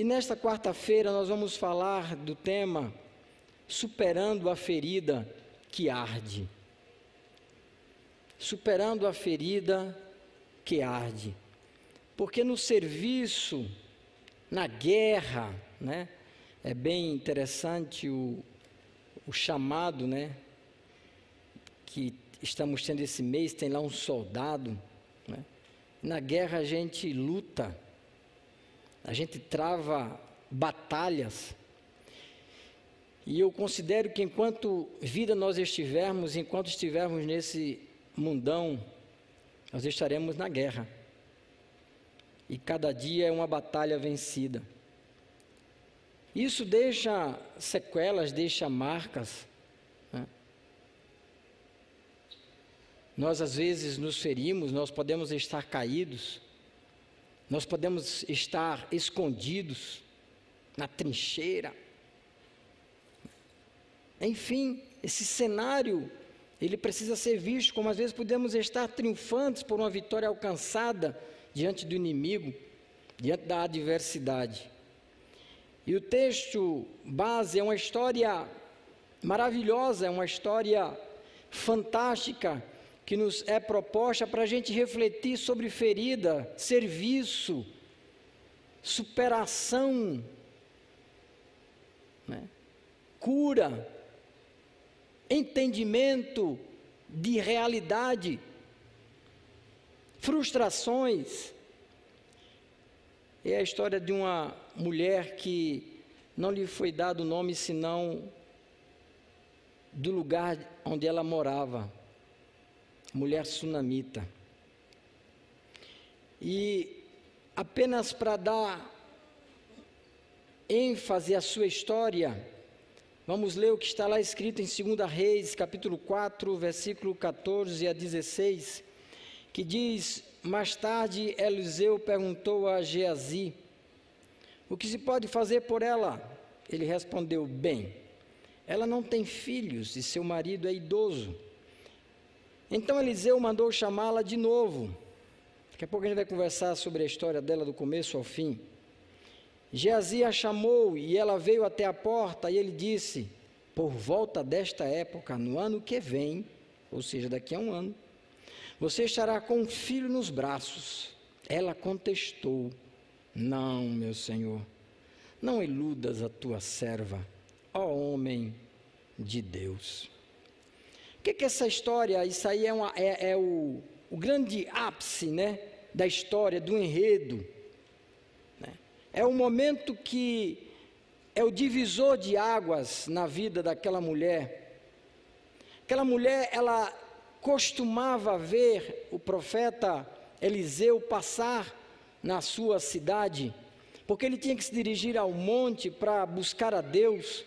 E nesta quarta-feira nós vamos falar do tema Superando a ferida que arde. Superando a ferida que arde. Porque no serviço, na guerra, né? É bem interessante o, o chamado, né? Que estamos tendo esse mês, tem lá um soldado, né? Na guerra a gente luta, a gente trava batalhas. E eu considero que enquanto vida nós estivermos, enquanto estivermos nesse mundão, nós estaremos na guerra. E cada dia é uma batalha vencida. Isso deixa sequelas, deixa marcas. Né? Nós às vezes nos ferimos, nós podemos estar caídos, nós podemos estar escondidos na trincheira. Enfim, esse cenário ele precisa ser visto como às vezes podemos estar triunfantes por uma vitória alcançada diante do inimigo, diante da adversidade. E o texto base é uma história maravilhosa, é uma história fantástica que nos é proposta para a gente refletir sobre ferida, serviço, superação, né? cura, entendimento de realidade, frustrações. É a história de uma mulher que não lhe foi dado nome senão do lugar onde ela morava, mulher sunamita. E apenas para dar ênfase à sua história, vamos ler o que está lá escrito em 2 Reis, capítulo 4, versículo 14 a 16, que diz: Mais tarde Eliseu perguntou a Geazi: o que se pode fazer por ela? Ele respondeu: Bem, ela não tem filhos e seu marido é idoso. Então Eliseu mandou chamá-la de novo. Daqui a pouco a gente vai conversar sobre a história dela do começo ao fim. Geazi a chamou e ela veio até a porta e ele disse: Por volta desta época, no ano que vem, ou seja, daqui a um ano, você estará com um filho nos braços. Ela contestou: não, meu Senhor, não iludas a tua serva, ó homem de Deus. O que, que essa história, isso aí é, uma, é, é o, o, grande ápice né, da história, do enredo. Né? É o momento que é o divisor de águas na vida daquela mulher. Aquela mulher, ela costumava ver o profeta Eliseu passar na sua cidade, porque ele tinha que se dirigir ao monte para buscar a Deus,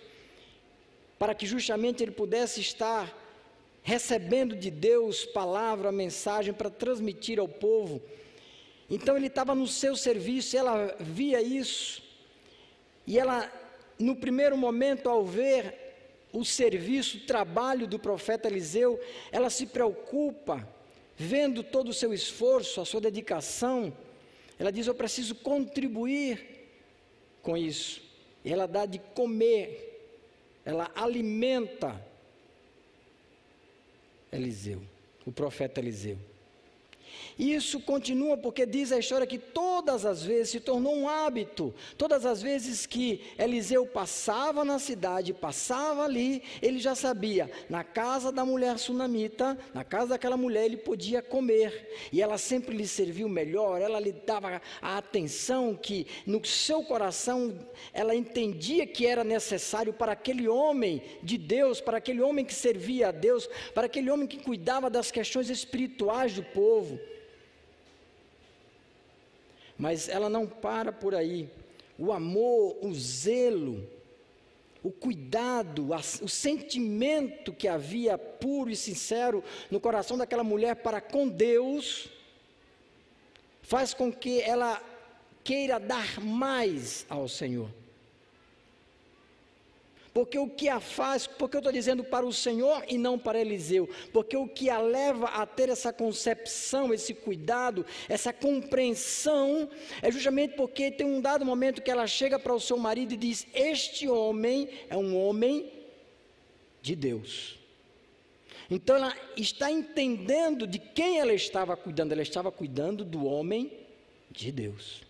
para que justamente ele pudesse estar recebendo de Deus palavra, mensagem para transmitir ao povo. Então ele estava no seu serviço, ela via isso, e ela, no primeiro momento, ao ver o serviço, o trabalho do profeta Eliseu, ela se preocupa, vendo todo o seu esforço, a sua dedicação, ela diz: Eu preciso contribuir com isso. E ela dá de comer, ela alimenta Eliseu, o profeta Eliseu. E isso continua porque diz a história que todas as vezes se tornou um hábito. Todas as vezes que Eliseu passava na cidade, passava ali, ele já sabia, na casa da mulher sunamita, na casa daquela mulher ele podia comer. E ela sempre lhe serviu melhor, ela lhe dava a atenção que no seu coração ela entendia que era necessário para aquele homem de Deus, para aquele homem que servia a Deus, para aquele homem que cuidava das questões espirituais do povo. Mas ela não para por aí. O amor, o zelo, o cuidado, o sentimento que havia puro e sincero no coração daquela mulher para com Deus, faz com que ela queira dar mais ao Senhor. Porque o que a faz, porque eu estou dizendo para o Senhor e não para Eliseu, porque o que a leva a ter essa concepção, esse cuidado, essa compreensão, é justamente porque tem um dado momento que ela chega para o seu marido e diz: Este homem é um homem de Deus. Então ela está entendendo de quem ela estava cuidando, ela estava cuidando do homem de Deus.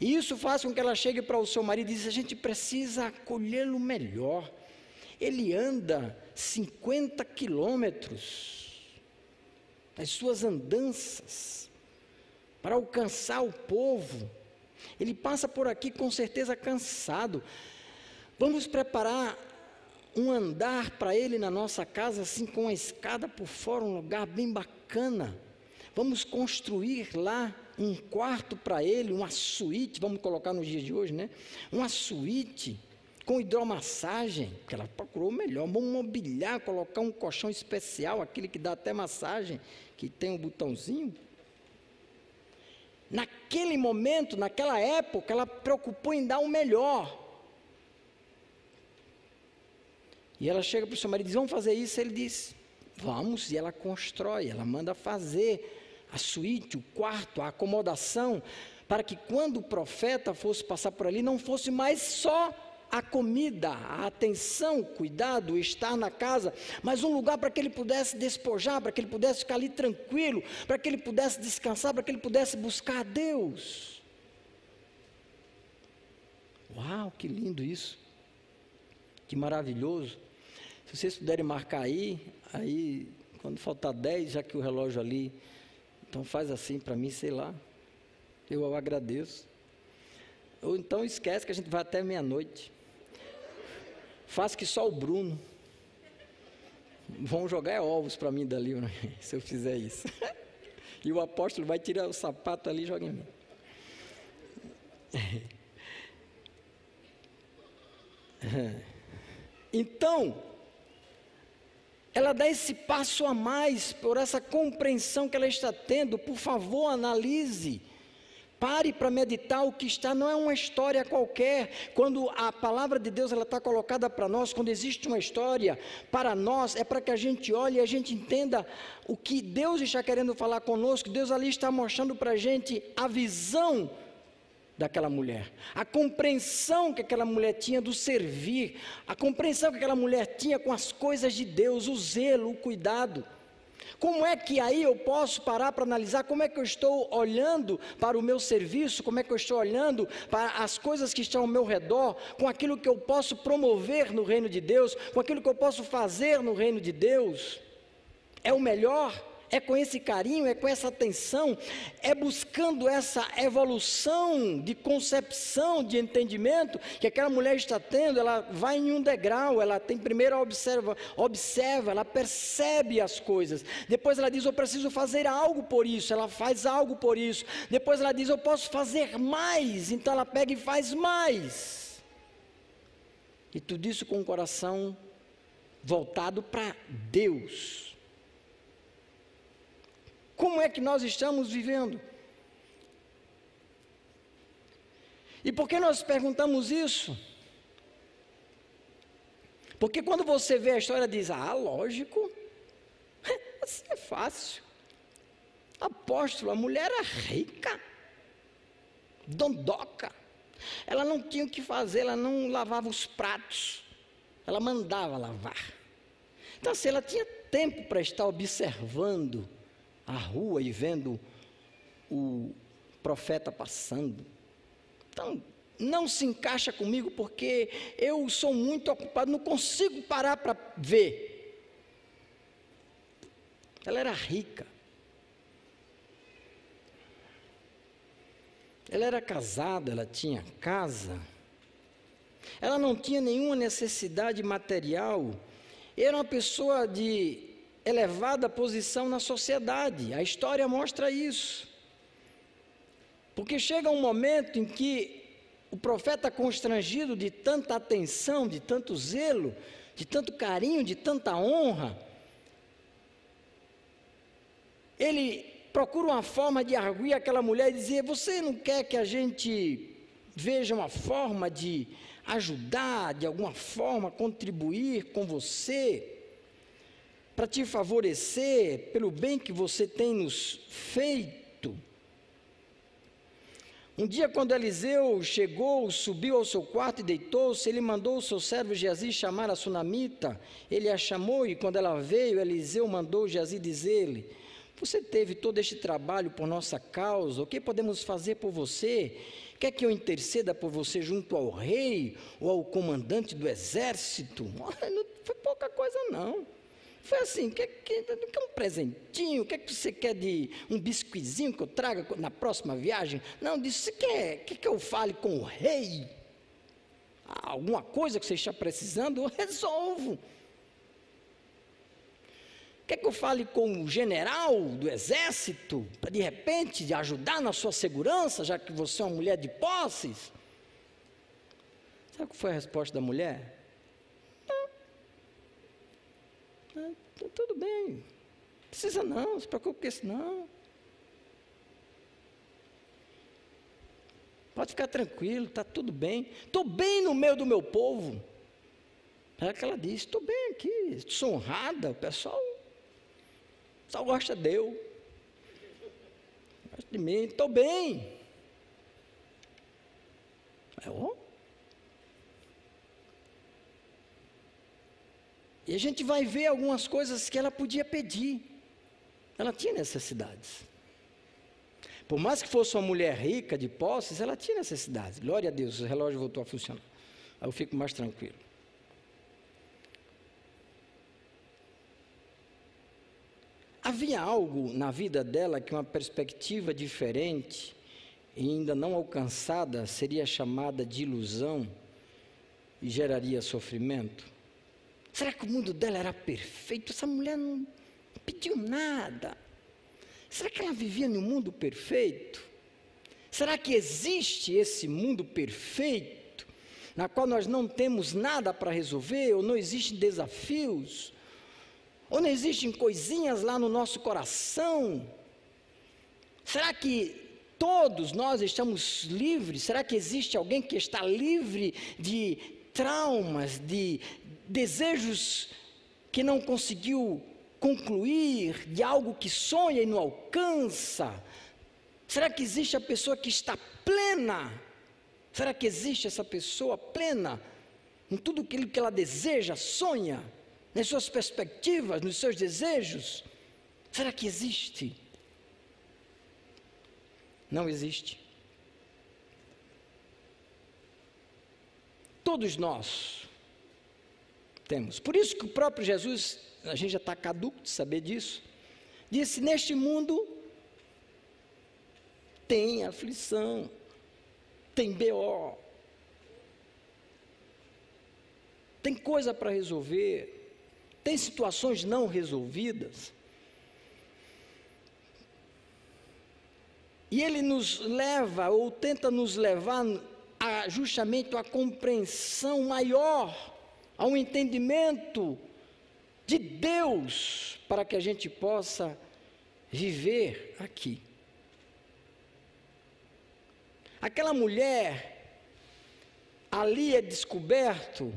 E isso faz com que ela chegue para o seu marido e diz: a gente precisa acolhê-lo melhor. Ele anda 50 quilômetros das suas andanças para alcançar o povo. Ele passa por aqui com certeza cansado. Vamos preparar um andar para ele na nossa casa, assim com a escada por fora, um lugar bem bacana. Vamos construir lá um quarto para ele, uma suíte, vamos colocar nos dias de hoje, né? Uma suíte com hidromassagem, que ela procurou melhor, vamos mobiliar, colocar um colchão especial, aquele que dá até massagem, que tem um botãozinho. Naquele momento, naquela época, ela preocupou em dar o melhor. E ela chega para o seu marido e diz: Vamos fazer isso? Ele diz: Vamos. E ela constrói, ela manda fazer a suíte, o quarto, a acomodação, para que quando o profeta fosse passar por ali, não fosse mais só a comida, a atenção, o cuidado, o estar na casa, mas um lugar para que ele pudesse despojar, para que ele pudesse ficar ali tranquilo, para que ele pudesse descansar, para que ele pudesse buscar a Deus. Uau, que lindo isso! Que maravilhoso! Se vocês puderem marcar aí, aí quando faltar 10, já que o relógio ali então faz assim para mim, sei lá. Eu agradeço. Ou então esquece que a gente vai até meia-noite. Faz que só o Bruno. Vão jogar ovos para mim dali, se eu fizer isso. E o apóstolo vai tirar o sapato ali e joga em mim. Então, ela dá esse passo a mais por essa compreensão que ela está tendo. Por favor, analise. Pare para meditar o que está, não é uma história qualquer. Quando a palavra de Deus ela está colocada para nós, quando existe uma história para nós, é para que a gente olhe e a gente entenda o que Deus está querendo falar conosco. Deus ali está mostrando para a gente a visão daquela mulher, a compreensão que aquela mulher tinha do servir, a compreensão que aquela mulher tinha com as coisas de Deus, o zelo, o cuidado. Como é que aí eu posso parar para analisar como é que eu estou olhando para o meu serviço, como é que eu estou olhando para as coisas que estão ao meu redor, com aquilo que eu posso promover no reino de Deus, com aquilo que eu posso fazer no reino de Deus? É o melhor? É com esse carinho, é com essa atenção, é buscando essa evolução de concepção, de entendimento que aquela mulher está tendo. Ela vai em um degrau, ela tem primeiro observa, observa, ela percebe as coisas. Depois ela diz: Eu preciso fazer algo por isso. Ela faz algo por isso. Depois ela diz: Eu posso fazer mais. Então ela pega e faz mais. E tudo isso com o coração voltado para Deus. Como é que nós estamos vivendo? E por que nós perguntamos isso? Porque quando você vê a história, diz: Ah, lógico, assim é fácil. Apóstolo, a mulher era rica, dondoca. Ela não tinha o que fazer, ela não lavava os pratos, ela mandava lavar. Então, assim, ela tinha tempo para estar observando a rua e vendo o profeta passando. Então, não se encaixa comigo porque eu sou muito ocupado, não consigo parar para ver. Ela era rica. Ela era casada, ela tinha casa. Ela não tinha nenhuma necessidade material. Era uma pessoa de elevada posição na sociedade. A história mostra isso. Porque chega um momento em que o profeta, constrangido de tanta atenção, de tanto zelo, de tanto carinho, de tanta honra, ele procura uma forma de arguir aquela mulher e dizer: Você não quer que a gente veja uma forma de ajudar, de alguma forma contribuir com você, para te favorecer pelo bem que você tem nos feito. Um dia, quando Eliseu chegou, subiu ao seu quarto e deitou-se, ele mandou o seu servo Geazi chamar a sunamita. Ele a chamou e, quando ela veio, Eliseu mandou Geazi dizer-lhe: Você teve todo este trabalho por nossa causa, o que podemos fazer por você? Quer que eu interceda por você junto ao rei ou ao comandante do exército? Não foi pouca coisa, não. Foi assim, quer, quer, quer um presentinho? Quer que você quer de um biscoizinho que eu traga na próxima viagem? Não, disse, você quer, quer que eu fale com o rei? Alguma coisa que você está precisando, eu resolvo. Quer que eu fale com o general do exército, para de repente ajudar na sua segurança, já que você é uma mulher de posses? Sabe qual foi a resposta da mulher? Tá tudo bem, precisa não, se preocupe com isso não. Pode ficar tranquilo, está tudo bem. Estou bem no meio do meu povo. É que ela disse: estou bem aqui, sou honrada, o pessoal só gosta de eu. Gosta de mim, estou bem. É, ó. E a gente vai ver algumas coisas que ela podia pedir. Ela tinha necessidades. Por mais que fosse uma mulher rica, de posses, ela tinha necessidades. Glória a Deus, o relógio voltou a funcionar. Aí eu fico mais tranquilo. Havia algo na vida dela que uma perspectiva diferente e ainda não alcançada seria chamada de ilusão e geraria sofrimento? Será que o mundo dela era perfeito? Essa mulher não pediu nada. Será que ela vivia no mundo perfeito? Será que existe esse mundo perfeito, na qual nós não temos nada para resolver, ou não existem desafios? Ou não existem coisinhas lá no nosso coração? Será que todos nós estamos livres? Será que existe alguém que está livre de traumas, de desejos que não conseguiu concluir, de algo que sonha e não alcança? Será que existe a pessoa que está plena? Será que existe essa pessoa plena em tudo aquilo que ela deseja, sonha? nas suas perspectivas, nos seus desejos? Será que existe? Não existe. Todos nós temos. Por isso que o próprio Jesus, a gente já está caduco de saber disso, disse: Neste mundo tem aflição, tem BO, tem coisa para resolver. Tem situações não resolvidas. E ele nos leva, ou tenta nos levar a, justamente a compreensão maior, ao entendimento de Deus, para que a gente possa viver aqui. Aquela mulher, ali é descoberto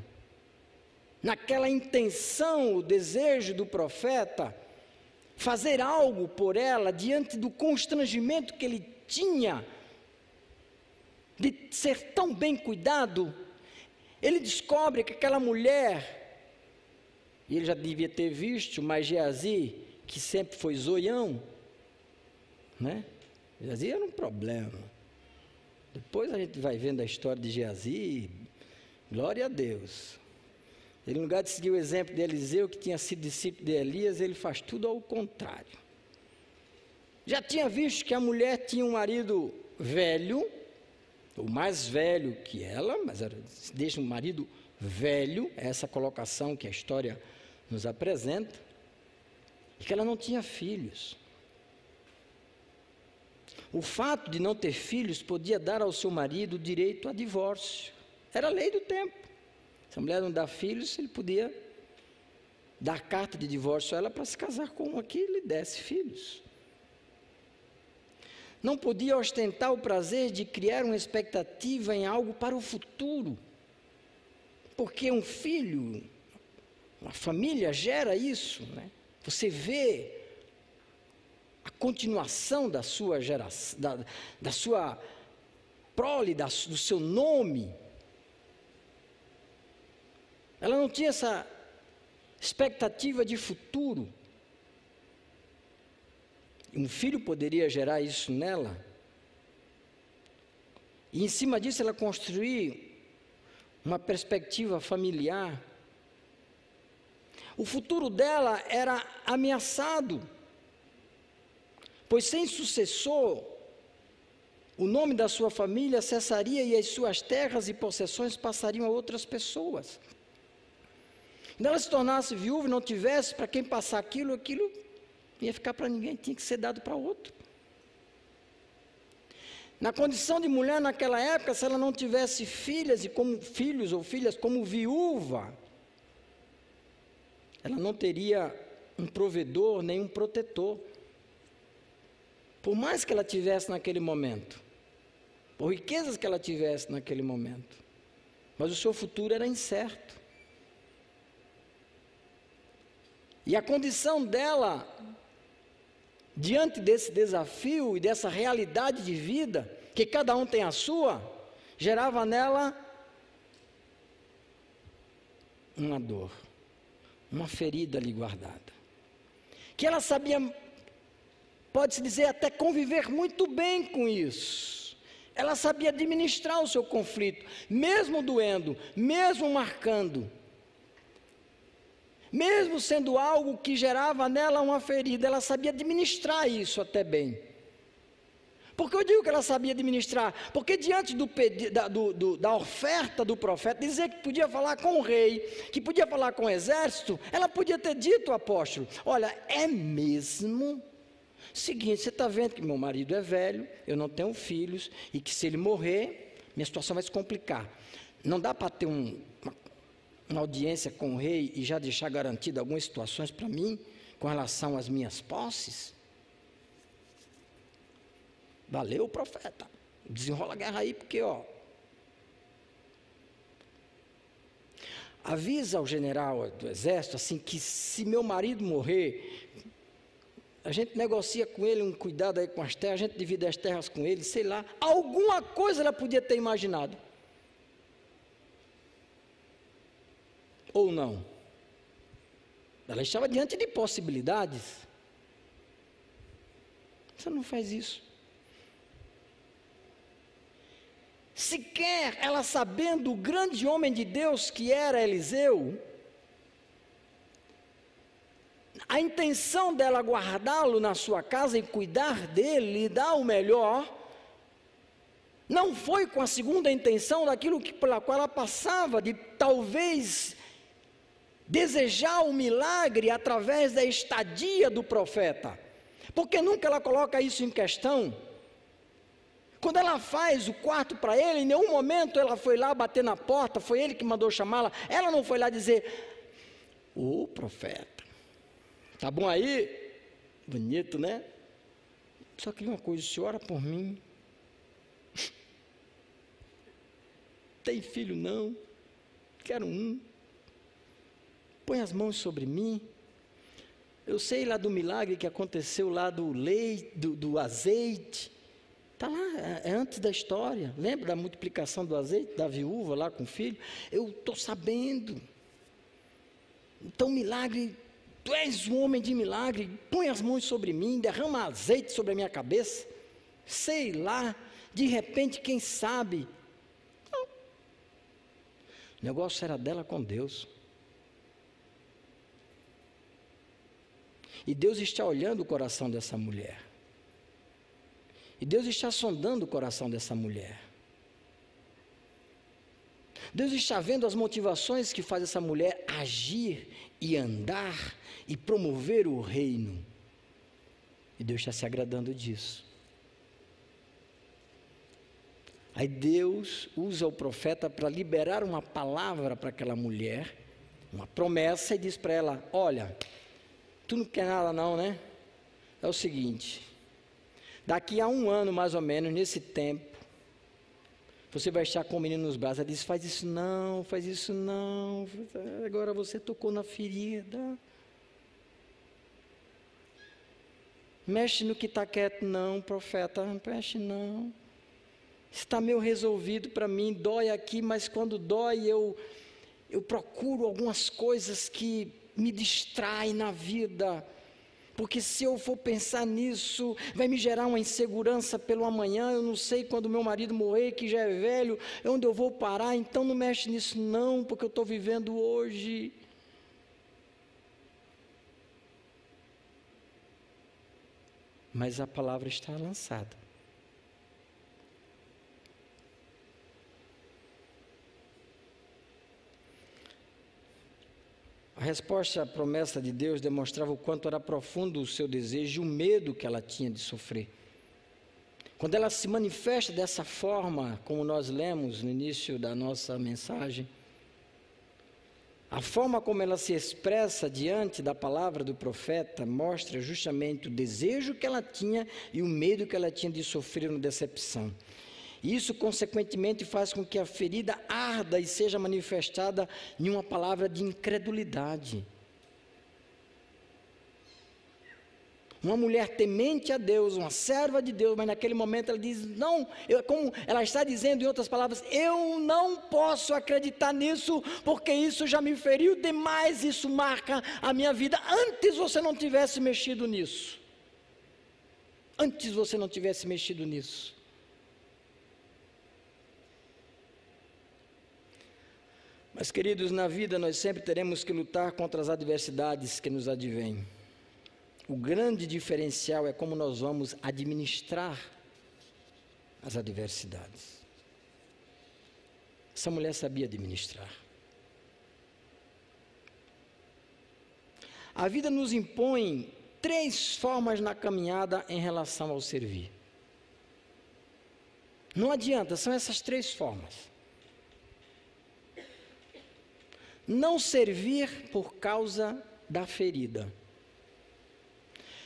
naquela intenção, o desejo do profeta, fazer algo por ela diante do constrangimento que ele tinha de ser tão bem cuidado, ele descobre que aquela mulher, e ele já devia ter visto, mas Geazi, que sempre foi zoião, né? Geazi era um problema. Depois a gente vai vendo a história de Geazi, glória a Deus. Ele, no lugar de seguir o exemplo de Eliseu, que tinha sido discípulo de Elias, ele faz tudo ao contrário. Já tinha visto que a mulher tinha um marido velho, ou mais velho que ela, mas era, deixa um marido velho, é essa colocação que a história nos apresenta, e que ela não tinha filhos. O fato de não ter filhos podia dar ao seu marido o direito a divórcio. Era a lei do tempo. Se a mulher não dá filhos, ele podia dar carta de divórcio a ela para se casar com uma que lhe desse filhos. Não podia ostentar o prazer de criar uma expectativa em algo para o futuro. Porque um filho, uma família gera isso, né? Você vê a continuação da sua geração, da, da sua prole, da, do seu nome. Ela não tinha essa expectativa de futuro. Um filho poderia gerar isso nela. E em cima disso ela construir uma perspectiva familiar. O futuro dela era ameaçado, pois sem sucessor, o nome da sua família cessaria e as suas terras e possessões passariam a outras pessoas. Quando ela se tornasse viúva e não tivesse para quem passar aquilo, aquilo ia ficar para ninguém, tinha que ser dado para outro. Na condição de mulher naquela época, se ela não tivesse filhas e como filhos ou filhas como viúva, ela não teria um provedor nem um protetor. Por mais que ela tivesse naquele momento, por riquezas que ela tivesse naquele momento, mas o seu futuro era incerto. E a condição dela diante desse desafio e dessa realidade de vida, que cada um tem a sua, gerava nela uma dor, uma ferida ali guardada. Que ela sabia, pode-se dizer, até conviver muito bem com isso. Ela sabia administrar o seu conflito, mesmo doendo, mesmo marcando mesmo sendo algo que gerava nela uma ferida, ela sabia administrar isso até bem. Por que eu digo que ela sabia administrar? Porque diante do, da, do, do, da oferta do profeta, dizer que podia falar com o rei, que podia falar com o exército, ela podia ter dito ao apóstolo: Olha, é mesmo? Seguinte, você está vendo que meu marido é velho, eu não tenho filhos, e que se ele morrer, minha situação vai se complicar. Não dá para ter um, uma uma audiência com o rei e já deixar garantido algumas situações para mim com relação às minhas posses? Valeu, profeta. Desenrola a guerra aí, porque, ó. Avisa ao general do exército assim que se meu marido morrer, a gente negocia com ele um cuidado aí com as terras, a gente divide as terras com ele, sei lá. Alguma coisa ela podia ter imaginado. Ou não? Ela estava diante de possibilidades. Você não faz isso. Sequer ela sabendo o grande homem de Deus que era Eliseu, a intenção dela guardá-lo na sua casa e cuidar dele, lhe dar o melhor, não foi com a segunda intenção daquilo que, pela qual ela passava, de talvez desejar o milagre através da estadia do profeta. Porque nunca ela coloca isso em questão. Quando ela faz o quarto para ele, em nenhum momento ela foi lá bater na porta, foi ele que mandou chamá-la. Ela não foi lá dizer: Ô profeta, tá bom aí? Bonito, né? Só que uma coisa, senhor ora por mim. Tem filho não? Quero um põe as mãos sobre mim. Eu sei lá do milagre que aconteceu lá do leite, do, do azeite. Está lá, é, é antes da história. Lembra da multiplicação do azeite, da viúva lá com o filho? Eu estou sabendo. Então, milagre, tu és um homem de milagre, põe as mãos sobre mim, derrama azeite sobre a minha cabeça. Sei lá, de repente, quem sabe. Não. O negócio era dela com Deus. E Deus está olhando o coração dessa mulher. E Deus está sondando o coração dessa mulher. Deus está vendo as motivações que faz essa mulher agir e andar e promover o reino. E Deus está se agradando disso. Aí Deus usa o profeta para liberar uma palavra para aquela mulher, uma promessa, e diz para ela: Olha, Tu não quer nada, não, né? É o seguinte: Daqui a um ano, mais ou menos, nesse tempo, você vai estar com o menino nos braços. Ela diz: faz isso não, faz isso não. Agora você tocou na ferida. Mexe no que está quieto, não, profeta. Mexe não. Está meio resolvido para mim, dói aqui, mas quando dói eu, eu procuro algumas coisas que me distraem na vida. Porque se eu for pensar nisso, vai me gerar uma insegurança pelo amanhã. Eu não sei quando meu marido morrer, que já é velho, onde eu vou parar. Então não mexe nisso, não, porque eu estou vivendo hoje. Mas a palavra está lançada. A resposta à promessa de Deus demonstrava o quanto era profundo o seu desejo e o medo que ela tinha de sofrer. Quando ela se manifesta dessa forma, como nós lemos no início da nossa mensagem, a forma como ela se expressa diante da palavra do profeta mostra justamente o desejo que ela tinha e o medo que ela tinha de sofrer uma decepção. Isso, consequentemente, faz com que a ferida arda e seja manifestada em uma palavra de incredulidade. Uma mulher temente a Deus, uma serva de Deus, mas naquele momento ela diz: Não, eu, como ela está dizendo em outras palavras, eu não posso acreditar nisso, porque isso já me feriu demais, isso marca a minha vida. Antes você não tivesse mexido nisso. Antes você não tivesse mexido nisso. Mas, queridos, na vida nós sempre teremos que lutar contra as adversidades que nos advêm. O grande diferencial é como nós vamos administrar as adversidades. Essa mulher sabia administrar. A vida nos impõe três formas na caminhada em relação ao servir. Não adianta, são essas três formas. Não servir por causa da ferida.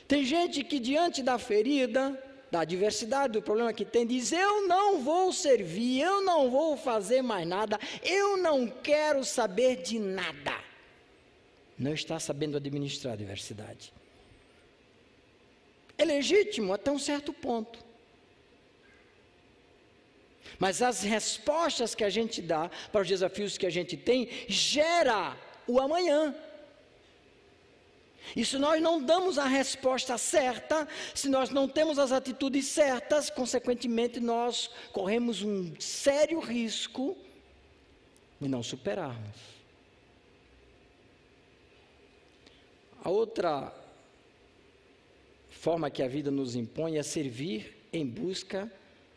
Tem gente que diante da ferida, da adversidade, do problema que tem, diz: Eu não vou servir, eu não vou fazer mais nada, eu não quero saber de nada. Não está sabendo administrar a adversidade. É legítimo até um certo ponto. Mas as respostas que a gente dá para os desafios que a gente tem gera o amanhã. E se nós não damos a resposta certa, se nós não temos as atitudes certas, consequentemente nós corremos um sério risco de não superarmos. A outra forma que a vida nos impõe é servir em busca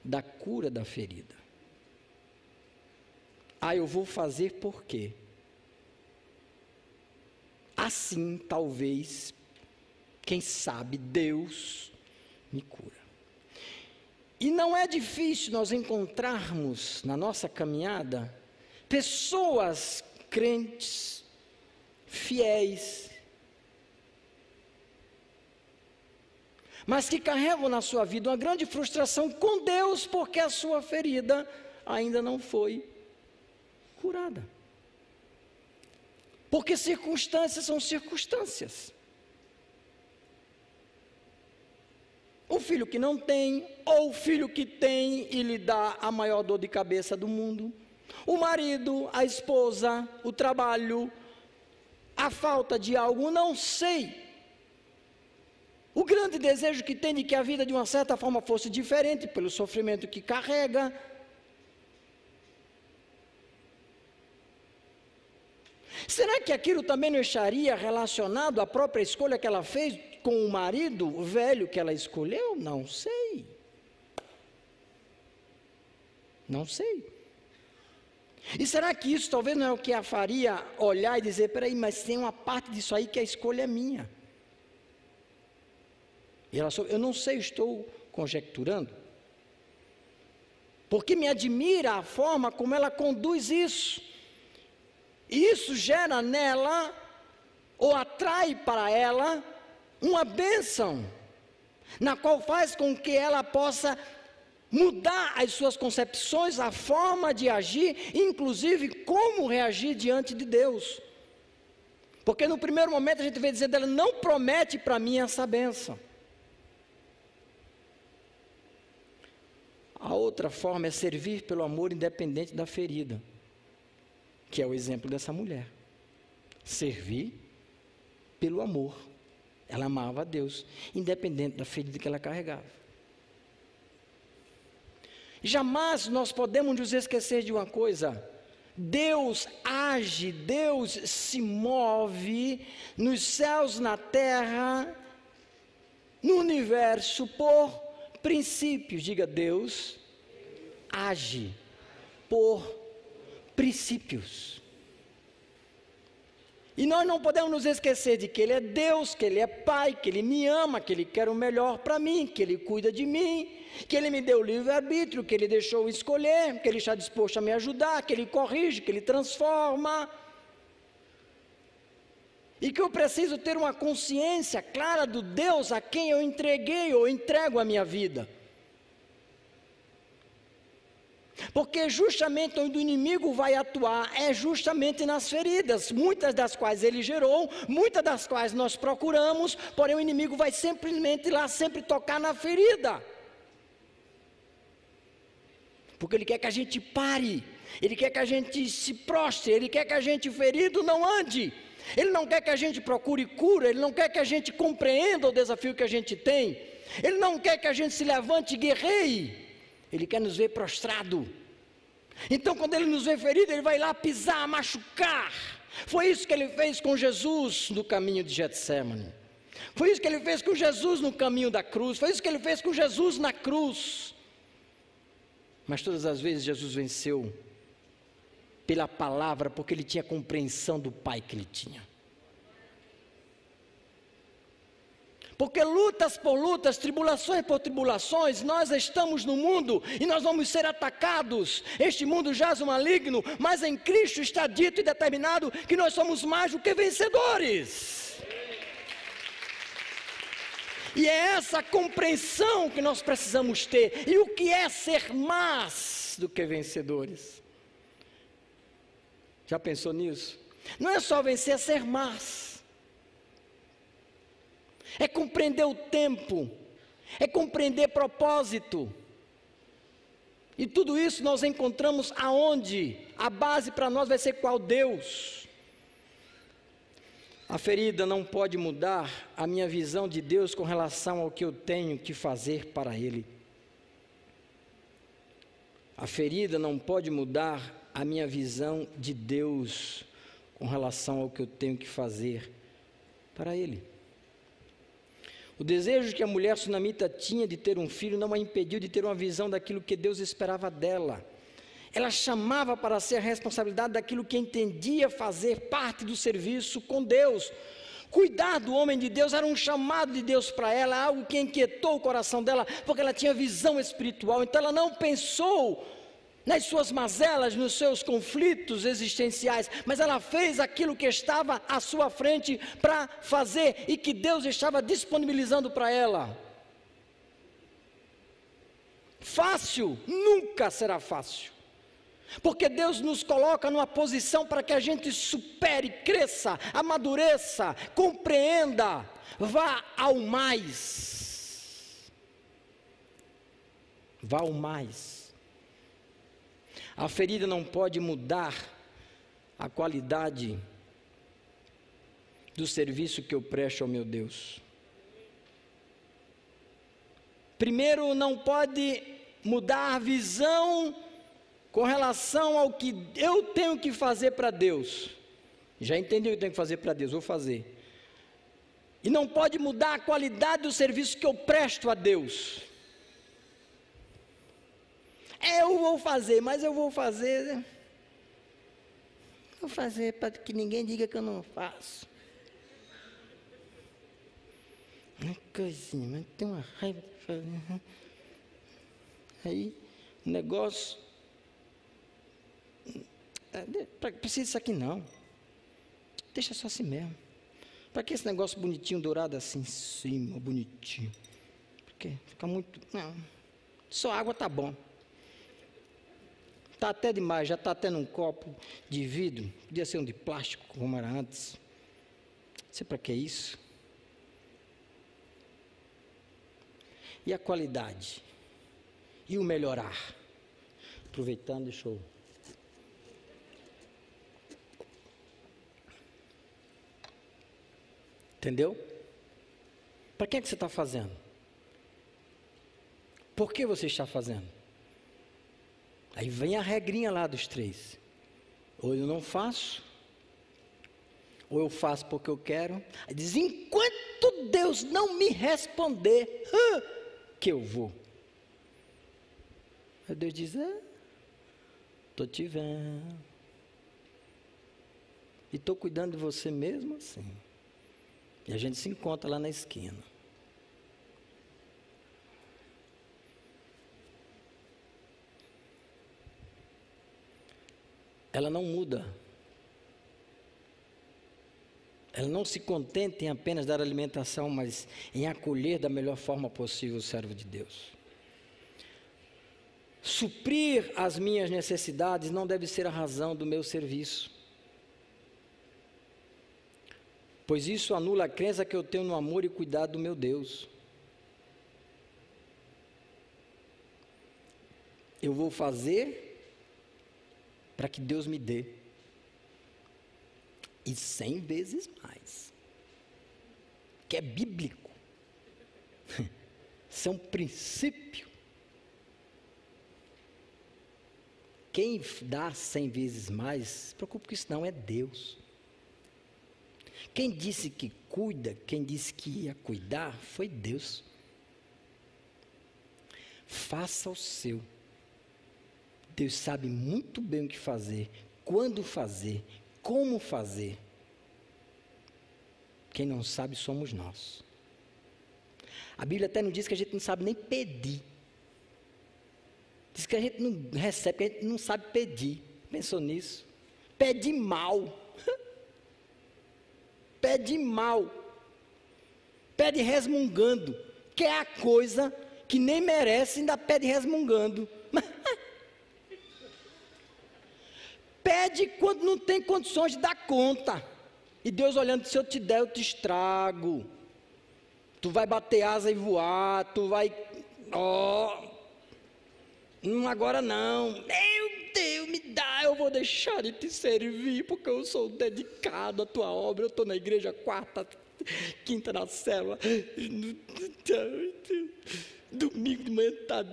da cura da ferida. Ah, eu vou fazer por quê? Assim, talvez, quem sabe, Deus me cura. E não é difícil nós encontrarmos na nossa caminhada pessoas crentes, fiéis, mas que carregam na sua vida uma grande frustração com Deus, porque a sua ferida ainda não foi curada. Porque circunstâncias são circunstâncias. O filho que não tem, ou o filho que tem e lhe dá a maior dor de cabeça do mundo. O marido, a esposa, o trabalho, a falta de algo, não sei. O grande desejo que tem de que a vida de uma certa forma fosse diferente pelo sofrimento que carrega. Será que aquilo também não estaria relacionado à própria escolha que ela fez com o marido velho que ela escolheu? Não sei. Não sei. E será que isso talvez não é o que a faria olhar e dizer: peraí, mas tem uma parte disso aí que a escolha é minha? Eu não sei, estou conjecturando. Porque me admira a forma como ela conduz isso. E isso gera nela, ou atrai para ela, uma bênção. na qual faz com que ela possa mudar as suas concepções, a forma de agir, inclusive como reagir diante de Deus. Porque no primeiro momento a gente vê dizendo, ela não promete para mim essa benção. A outra forma é servir pelo amor independente da ferida, que é o exemplo dessa mulher. Servir pelo amor. Ela amava a Deus, independente da ferida que ela carregava. Jamais nós podemos nos esquecer de uma coisa: Deus age, Deus se move nos céus, na terra, no universo por princípios. Diga, Deus age por princípios. E nós não podemos nos esquecer de que Ele é Deus, que Ele é Pai, que Ele me ama, que Ele quer o melhor para mim, que Ele cuida de mim, que Ele me deu livre-arbítrio, que Ele deixou escolher, que Ele está disposto a me ajudar, que Ele corrige, que Ele transforma. E que eu preciso ter uma consciência clara do Deus a quem eu entreguei ou entrego a minha vida. Porque justamente onde o inimigo vai atuar é justamente nas feridas, muitas das quais ele gerou, muitas das quais nós procuramos, porém o inimigo vai simplesmente lá sempre tocar na ferida. Porque ele quer que a gente pare, ele quer que a gente se prostre, ele quer que a gente ferido não ande. Ele não quer que a gente procure cura, ele não quer que a gente compreenda o desafio que a gente tem. Ele não quer que a gente se levante e guerreie. Ele quer nos ver prostrado. Então, quando ele nos vê ferido, ele vai lá pisar, machucar. Foi isso que ele fez com Jesus no caminho de Getsemane. Foi isso que ele fez com Jesus no caminho da cruz. Foi isso que ele fez com Jesus na cruz. Mas todas as vezes Jesus venceu pela palavra, porque ele tinha compreensão do Pai que ele tinha. Porque lutas por lutas, tribulações por tribulações, nós estamos no mundo e nós vamos ser atacados. Este mundo jaz o maligno, mas em Cristo está dito e determinado que nós somos mais do que vencedores. E é essa compreensão que nós precisamos ter. E o que é ser mais do que vencedores? Já pensou nisso? Não é só vencer, é ser mais é compreender o tempo, é compreender propósito. E tudo isso nós encontramos aonde? A base para nós vai ser qual Deus. A ferida não pode mudar a minha visão de Deus com relação ao que eu tenho que fazer para Ele. A ferida não pode mudar a minha visão de Deus com relação ao que eu tenho que fazer para Ele. O desejo que a mulher sunamita tinha de ter um filho não a impediu de ter uma visão daquilo que Deus esperava dela. Ela chamava para ser a responsabilidade daquilo que entendia fazer parte do serviço com Deus. Cuidar do homem de Deus era um chamado de Deus para ela, algo que inquietou o coração dela, porque ela tinha visão espiritual. Então ela não pensou nas suas mazelas, nos seus conflitos existenciais, mas ela fez aquilo que estava à sua frente para fazer e que Deus estava disponibilizando para ela. Fácil nunca será fácil. Porque Deus nos coloca numa posição para que a gente supere, cresça, amadureça, compreenda, vá ao mais. Vá ao mais. A ferida não pode mudar a qualidade do serviço que eu presto ao meu Deus. Primeiro, não pode mudar a visão com relação ao que eu tenho que fazer para Deus. Já entendi o que eu tenho que fazer para Deus, vou fazer. E não pode mudar a qualidade do serviço que eu presto a Deus. Eu vou fazer, mas eu vou fazer. Vou fazer para que ninguém diga que eu não faço. Uma coisinha, mas tem uma raiva de fazer. Aí, o negócio. É, precisa disso aqui não. Deixa só assim mesmo. Para que esse negócio bonitinho, dourado assim em cima, bonitinho? porque fica muito. Não. Só água tá bom. Tá até demais, já tá até num copo de vidro, podia ser um de plástico, como era antes. Não sei para que isso. E a qualidade? E o melhorar? Aproveitando, deixa eu. Entendeu? Para que, é que você está fazendo? Por que você está fazendo? Aí vem a regrinha lá dos três. Ou eu não faço, ou eu faço porque eu quero. Aí diz: enquanto Deus não me responder, que eu vou. Aí Deus diz: é, estou te vendo. E estou cuidando de você mesmo assim. E a gente se encontra lá na esquina. Ela não muda. Ela não se contenta em apenas dar alimentação, mas em acolher da melhor forma possível o servo de Deus. Suprir as minhas necessidades não deve ser a razão do meu serviço. Pois isso anula a crença que eu tenho no amor e cuidado do meu Deus. Eu vou fazer para que Deus me dê. E cem vezes mais. Que é bíblico. Isso é um princípio. Quem dá cem vezes mais, se preocupe com isso não, é Deus. Quem disse que cuida, quem disse que ia cuidar, foi Deus. Faça o seu. Deus sabe muito bem o que fazer, quando fazer, como fazer. Quem não sabe somos nós. A Bíblia até não diz que a gente não sabe nem pedir. Diz que a gente não recebe, que a gente não sabe pedir. Pensou nisso? Pede mal. Pede mal. Pede resmungando. Quer a coisa que nem merece, ainda pede resmungando. Pede quando não tem condições de dar conta. E Deus olhando, se eu te der, eu te estrago. Tu vai bater asa e voar, tu vai. Ó. Oh, agora não. Meu Deus, me dá, eu vou deixar de te servir, porque eu sou dedicado à tua obra. Eu estou na igreja quarta, quinta na célula. Domingo de manhã tá.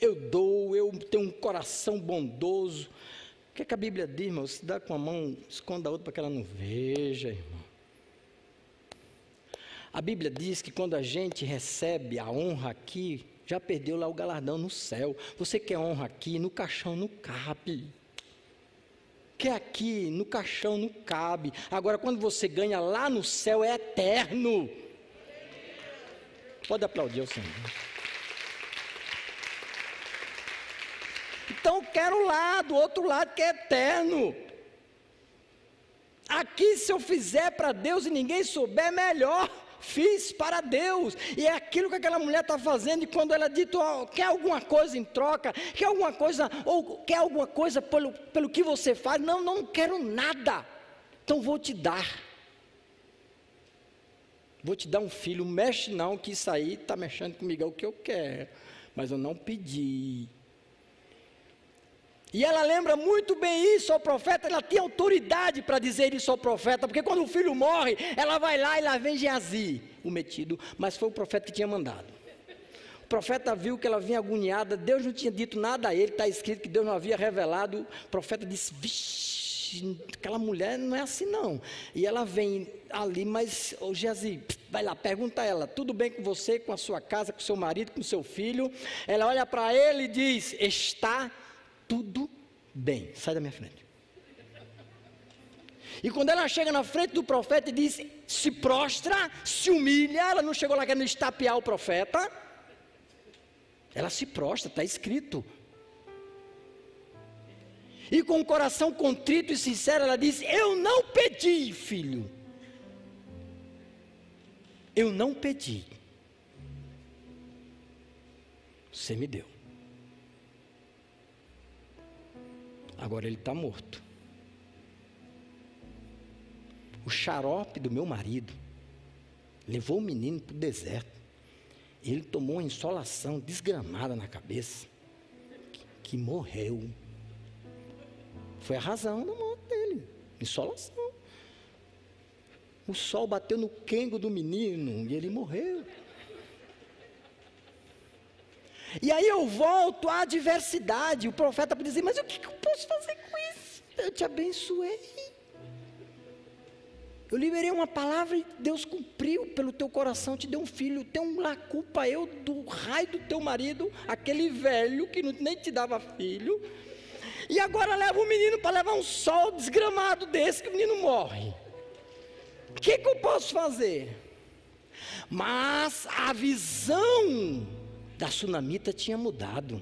Eu dou, eu tenho um coração bondoso. O que, é que a Bíblia diz, irmão? Se dá com a mão, esconda a outra para que ela não veja, irmão. A Bíblia diz que quando a gente recebe a honra aqui, já perdeu lá o galardão no céu. Você quer honra aqui, no caixão não cabe. Quer aqui, no caixão não cabe. Agora, quando você ganha lá no céu, é eterno. Pode aplaudir o Senhor. Então quero lá, do outro lado que é eterno. Aqui, se eu fizer para Deus e ninguém souber, melhor. Fiz para Deus, e é aquilo que aquela mulher está fazendo. E quando ela diz: oh, quer alguma coisa em troca, quer alguma coisa, ou quer alguma coisa pelo, pelo que você faz, não, não quero nada, então vou te dar. Vou te dar um filho, mexe não, que isso aí está mexendo comigo, é o que eu quero, mas eu não pedi. E ela lembra muito bem isso ao profeta, ela tinha autoridade para dizer isso ao profeta, porque quando o filho morre, ela vai lá e lá vem Geazi, o metido, mas foi o profeta que tinha mandado. O profeta viu que ela vinha agoniada, Deus não tinha dito nada a ele, está escrito que Deus não havia revelado. O profeta disse: Vixe, aquela mulher não é assim não. E ela vem ali, mas, ô Geazi, vai lá, pergunta a ela: tudo bem com você, com a sua casa, com o seu marido, com o seu filho? Ela olha para ele e diz: Está tudo bem, sai da minha frente. E quando ela chega na frente do profeta e diz, se prostra, se humilha, ela não chegou lá querendo estapear o profeta. Ela se prostra, está escrito. E com o coração contrito e sincero, ela diz: Eu não pedi, filho. Eu não pedi. Você me deu. Agora ele está morto. O xarope do meu marido levou o menino para o deserto. Ele tomou uma insolação desgramada na cabeça, que, morreu. Foi a razão da morte dele, insolação. O sol bateu no quengo do menino e ele morreu. E aí eu volto à adversidade. O profeta dizer: Mas o que eu posso fazer com isso? Eu te abençoei. Eu liberei uma palavra e Deus cumpriu pelo teu coração, te deu um filho. Tem uma culpa eu do raio do teu marido, aquele velho que nem te dava filho. E agora leva o menino para levar um sol desgramado desse que o menino morre. O que, que eu posso fazer? Mas a visão da sunamita tinha mudado.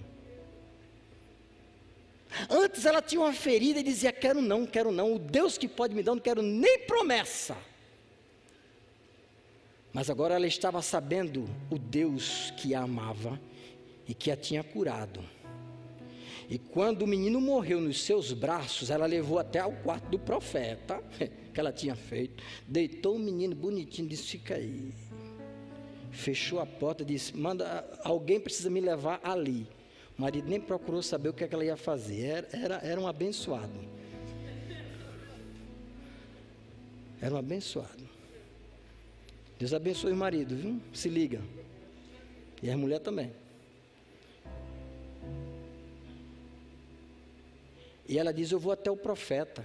Antes ela tinha uma ferida e dizia: Quero não, quero não. O Deus que pode me dar, não quero nem promessa. Mas agora ela estava sabendo o Deus que a amava e que a tinha curado. E quando o menino morreu nos seus braços, ela levou até ao quarto do profeta, que ela tinha feito, deitou o menino bonitinho, disse: Fica aí. Fechou a porta, disse: Manda, alguém precisa me levar ali. O marido nem procurou saber o que, é que ela ia fazer. Era, era, era um abençoado. Era um abençoado. Deus abençoe o marido, viu? Se liga. E a mulher também. E ela diz: Eu vou até o profeta.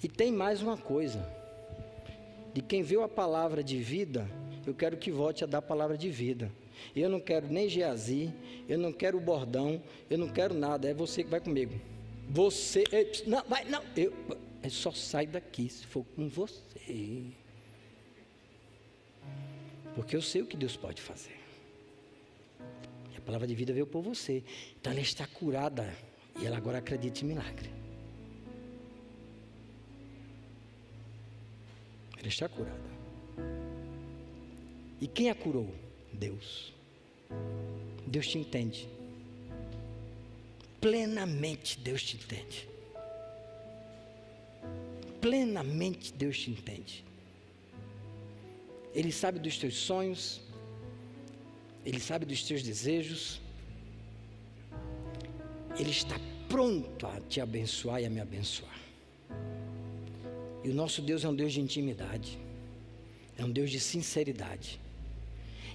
E tem mais uma coisa: de quem viu a palavra de vida, eu quero que volte a dar a palavra de vida. Eu não quero nem Geazi, eu não quero o bordão, eu não quero nada. É você que vai comigo. Você, não, vai, não, eu, eu só sai daqui se for com você. Porque eu sei o que Deus pode fazer. A palavra de vida veio por você. Então ela está curada e ela agora acredita em milagre. Ela está curada. E quem a curou? Deus. Deus te entende. Plenamente Deus te entende. Plenamente Deus te entende. Ele sabe dos teus sonhos, Ele sabe dos teus desejos, Ele está pronto a te abençoar e a me abençoar. E o nosso Deus é um Deus de intimidade, é um Deus de sinceridade.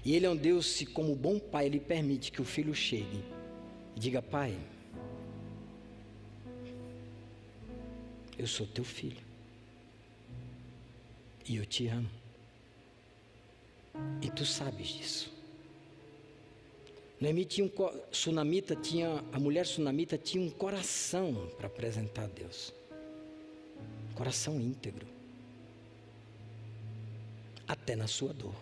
E Ele é um Deus que, como bom pai, Ele permite que o filho chegue e diga: Pai, eu sou teu filho e eu te amo. E tu sabes disso. Noemi tinha um sunamita tinha a mulher sunamita tinha um coração para apresentar a Deus. Coração íntegro. Até na sua dor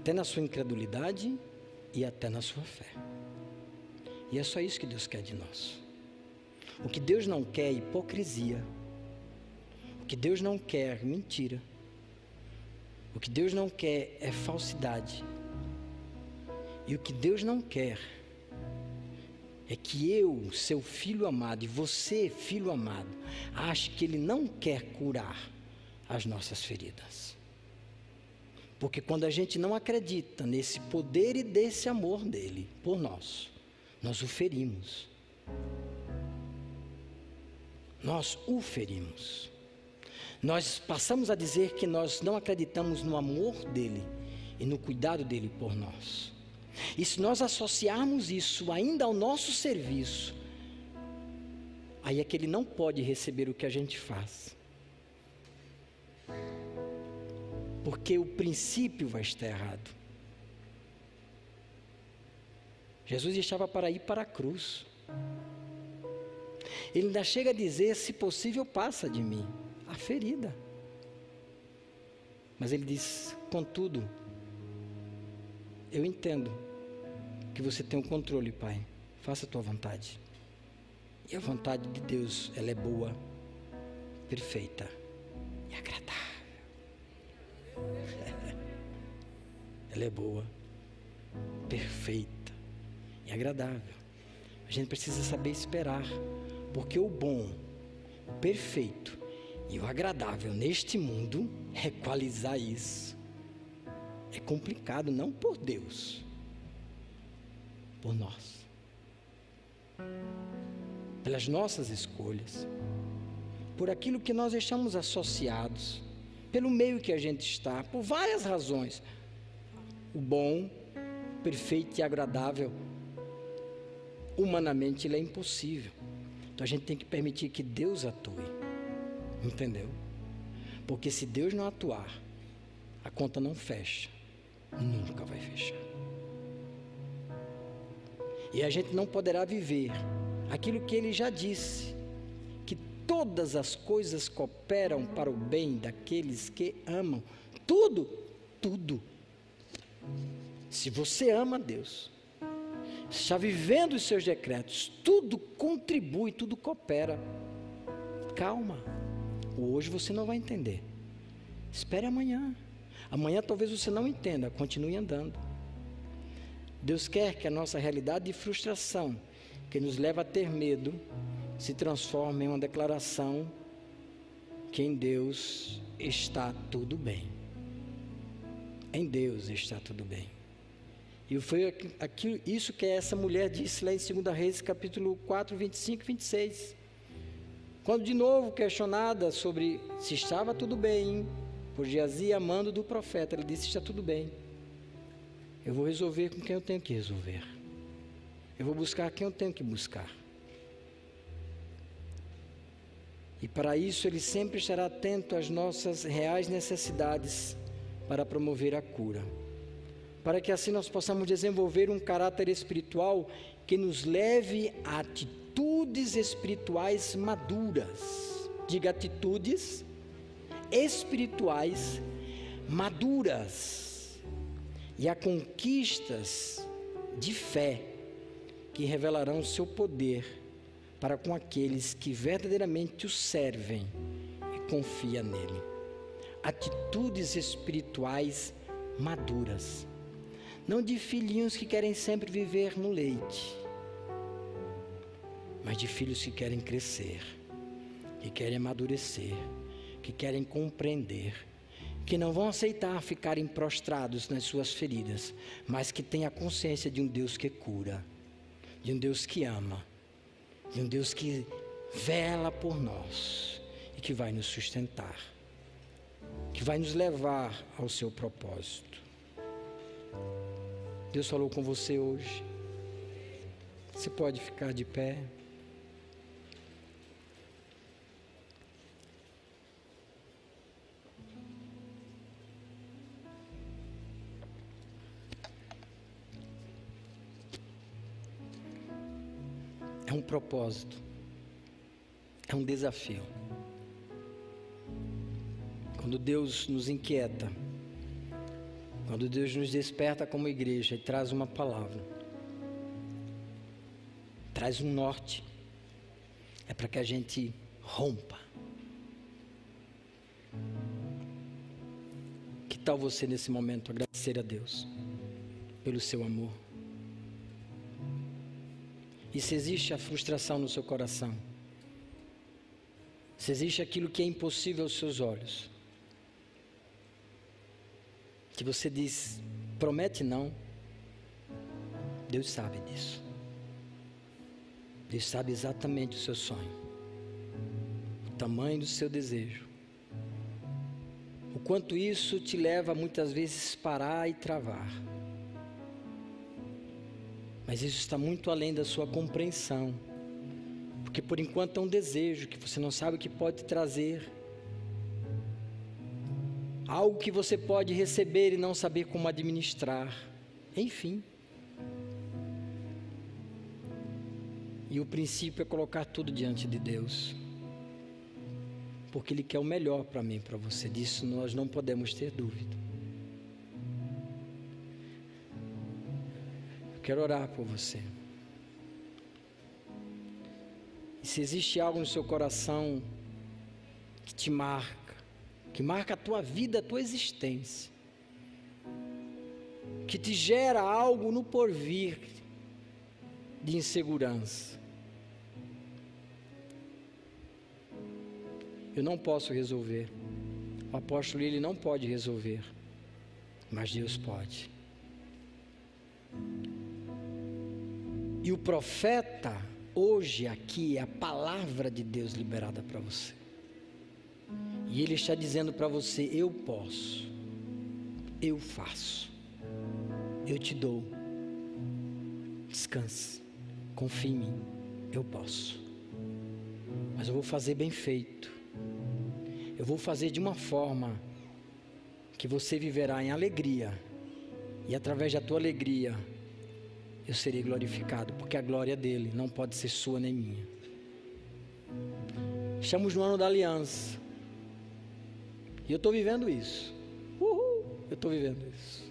até na sua incredulidade e até na sua fé. E é só isso que Deus quer de nós. O que Deus não quer é hipocrisia. O que Deus não quer é mentira. O que Deus não quer é falsidade. E o que Deus não quer é que eu, seu filho amado, e você, filho amado, ache que Ele não quer curar as nossas feridas. Porque quando a gente não acredita nesse poder e desse amor dele por nós, nós o ferimos. Nós o ferimos. Nós passamos a dizer que nós não acreditamos no amor dele e no cuidado dele por nós. E se nós associarmos isso ainda ao nosso serviço, aí é que ele não pode receber o que a gente faz. porque o princípio vai estar errado. Jesus estava para ir para a cruz. Ele ainda chega a dizer: se possível, passa de mim a ferida. Mas ele diz: contudo, eu entendo que você tem o um controle, Pai. Faça a tua vontade. E a vontade de Deus, ela é boa, perfeita e agradável. Ela é boa, perfeita e agradável. A gente precisa saber esperar, porque o bom, o perfeito e o agradável neste mundo é equalizar isso. É complicado, não por Deus, por nós, pelas nossas escolhas, por aquilo que nós estamos associados, pelo meio que a gente está, por várias razões. O bom, perfeito e agradável, humanamente ele é impossível. Então a gente tem que permitir que Deus atue. Entendeu? Porque se Deus não atuar, a conta não fecha. Nunca vai fechar. E a gente não poderá viver aquilo que ele já disse, que todas as coisas cooperam para o bem daqueles que amam. Tudo, tudo. Se você ama Deus, está vivendo os seus decretos, tudo contribui, tudo coopera. Calma, hoje você não vai entender. Espere amanhã. Amanhã talvez você não entenda, continue andando. Deus quer que a nossa realidade de frustração, que nos leva a ter medo, se transforme em uma declaração que em Deus está tudo bem. Em Deus está tudo bem. E foi aquilo, isso que essa mulher disse lá em 2 Reis, capítulo 4, 25 e 26. Quando de novo questionada sobre se estava tudo bem, por Geazi amando do profeta, ela disse: Está tudo bem. Eu vou resolver com quem eu tenho que resolver. Eu vou buscar quem eu tenho que buscar. E para isso ele sempre estará atento às nossas reais necessidades para promover a cura para que assim nós possamos desenvolver um caráter espiritual que nos leve a atitudes espirituais maduras. Diga atitudes espirituais maduras e a conquistas de fé que revelarão seu poder para com aqueles que verdadeiramente o servem e confia nele. Atitudes espirituais maduras não de filhinhos que querem sempre viver no leite, mas de filhos que querem crescer, que querem amadurecer, que querem compreender, que não vão aceitar ficarem prostrados nas suas feridas, mas que têm a consciência de um Deus que cura, de um Deus que ama, de um Deus que vela por nós e que vai nos sustentar, que vai nos levar ao seu propósito. Deus falou com você hoje. Você pode ficar de pé. É um propósito, é um desafio. Quando Deus nos inquieta, quando Deus nos desperta como igreja e traz uma palavra, traz um norte, é para que a gente rompa. Que tal você nesse momento agradecer a Deus pelo seu amor? E se existe a frustração no seu coração, se existe aquilo que é impossível aos seus olhos, que você diz, promete não, Deus sabe disso. Deus sabe exatamente o seu sonho, o tamanho do seu desejo, o quanto isso te leva muitas vezes parar e travar. Mas isso está muito além da sua compreensão, porque por enquanto é um desejo que você não sabe o que pode trazer algo que você pode receber e não saber como administrar, enfim. E o princípio é colocar tudo diante de Deus, porque Ele quer o melhor para mim, para você. Disso nós não podemos ter dúvida. Quero orar por você. E se existe algo no seu coração que te marca, que marca a tua vida, a tua existência, que te gera algo no porvir de insegurança. Eu não posso resolver. O apóstolo ele não pode resolver, mas Deus pode. E o profeta, hoje aqui, é a palavra de Deus liberada para você. E ele está dizendo para você: Eu posso, eu faço, eu te dou. Descanse, confie em mim, eu posso. Mas eu vou fazer bem feito. Eu vou fazer de uma forma que você viverá em alegria. E através da tua alegria, eu serei glorificado, porque a glória dele não pode ser sua nem minha. Estamos no ano da aliança. E eu estou vivendo isso. Uhul, eu estou vivendo isso.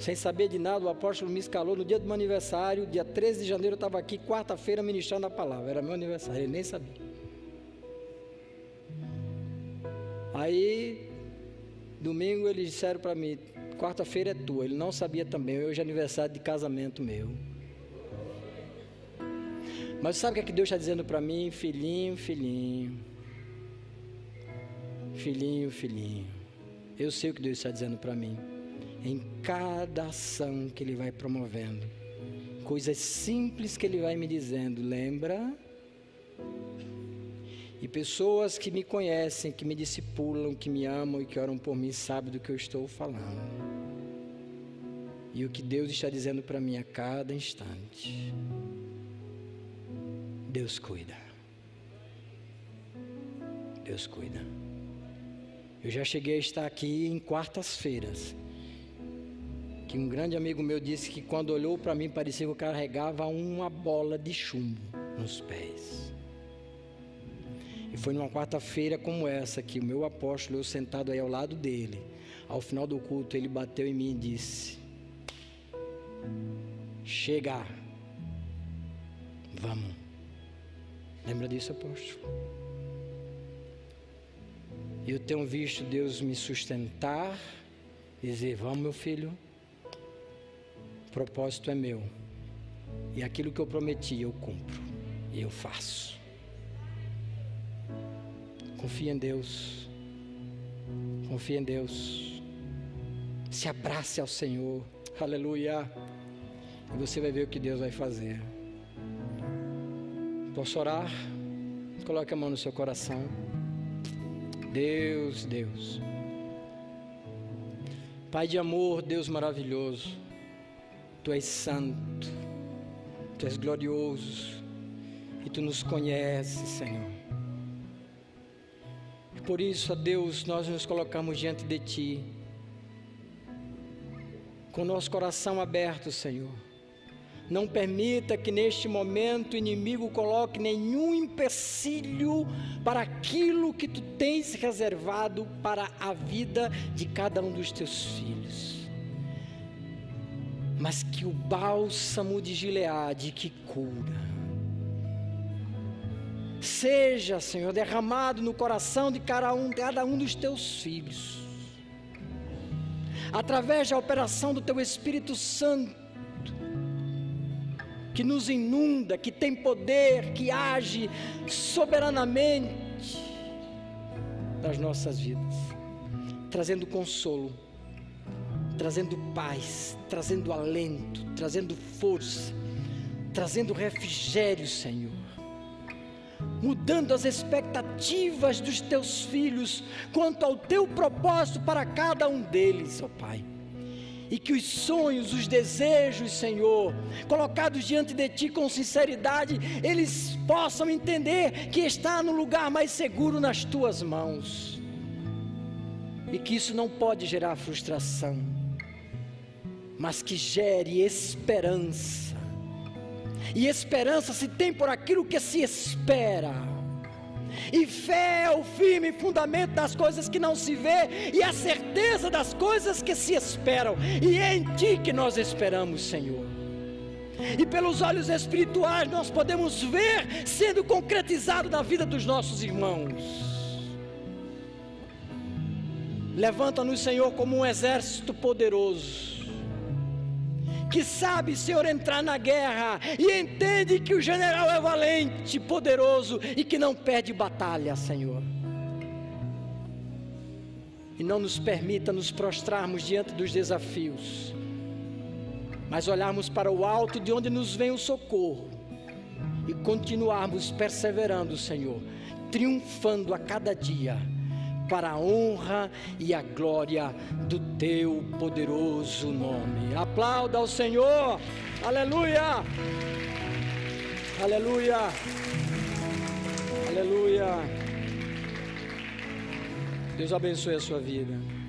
Sem saber de nada, o apóstolo me escalou no dia do meu aniversário, dia 13 de janeiro, eu estava aqui, quarta-feira, ministrando a palavra. Era meu aniversário, ele nem sabia. Aí, domingo, eles disseram para mim: quarta-feira é tua. Ele não sabia também, hoje é aniversário de casamento meu. Mas sabe o que, é que Deus está dizendo para mim? Filhinho, filhinho. Filhinho, filhinho. Eu sei o que Deus está dizendo para mim. Em cada ação que Ele vai promovendo, coisas simples que Ele vai me dizendo, lembra? E pessoas que me conhecem, que me discipulam, que me amam e que oram por mim, sabem do que eu estou falando. E o que Deus está dizendo para mim a cada instante. Deus cuida. Deus cuida. Eu já cheguei a estar aqui em quartas-feiras. Que um grande amigo meu disse que quando olhou para mim parecia que eu carregava uma bola de chumbo nos pés. E foi numa quarta-feira como essa que o meu apóstolo, eu sentado aí ao lado dele, ao final do culto, ele bateu em mim e disse: Chega, vamos. Lembra disso, apóstolo? Eu tenho visto Deus me sustentar, dizer: Vamos, meu filho, o propósito é meu, e aquilo que eu prometi eu cumpro, e eu faço. Confia em Deus. Confia em Deus. Se abrace ao Senhor. Aleluia. E você vai ver o que Deus vai fazer. Posso orar? Coloque a mão no seu coração. Deus, Deus. Pai de amor, Deus maravilhoso. Tu és santo. Tu és glorioso. E tu nos conheces, Senhor. Por isso, ó Deus, nós nos colocamos diante de Ti, com nosso coração aberto, Senhor. Não permita que neste momento o inimigo coloque nenhum empecilho para aquilo que tu tens reservado para a vida de cada um dos teus filhos. Mas que o bálsamo de Gileade que cura, seja, Senhor, derramado no coração de cada um, cada um dos teus filhos, através da operação do teu Espírito Santo, que nos inunda, que tem poder, que age soberanamente nas nossas vidas, trazendo consolo, trazendo paz, trazendo alento, trazendo força, trazendo refrigério, Senhor mudando as expectativas dos teus filhos quanto ao teu propósito para cada um deles, ó Pai. E que os sonhos, os desejos, Senhor, colocados diante de Ti com sinceridade, eles possam entender que está no lugar mais seguro nas Tuas mãos. E que isso não pode gerar frustração, mas que gere esperança e esperança se tem por aquilo que se espera. E fé é o firme fundamento das coisas que não se vê e a certeza das coisas que se esperam. E é em ti que nós esperamos, Senhor. E pelos olhos espirituais nós podemos ver sendo concretizado na vida dos nossos irmãos. Levanta-nos, Senhor, como um exército poderoso. Que sabe, Senhor, entrar na guerra e entende que o general é valente, poderoso e que não perde batalha, Senhor. E não nos permita nos prostrarmos diante dos desafios, mas olharmos para o alto de onde nos vem o socorro e continuarmos perseverando, Senhor, triunfando a cada dia para a honra e a glória do teu poderoso nome. Aplauda ao Senhor. Aleluia! Aleluia! Aleluia! Deus abençoe a sua vida.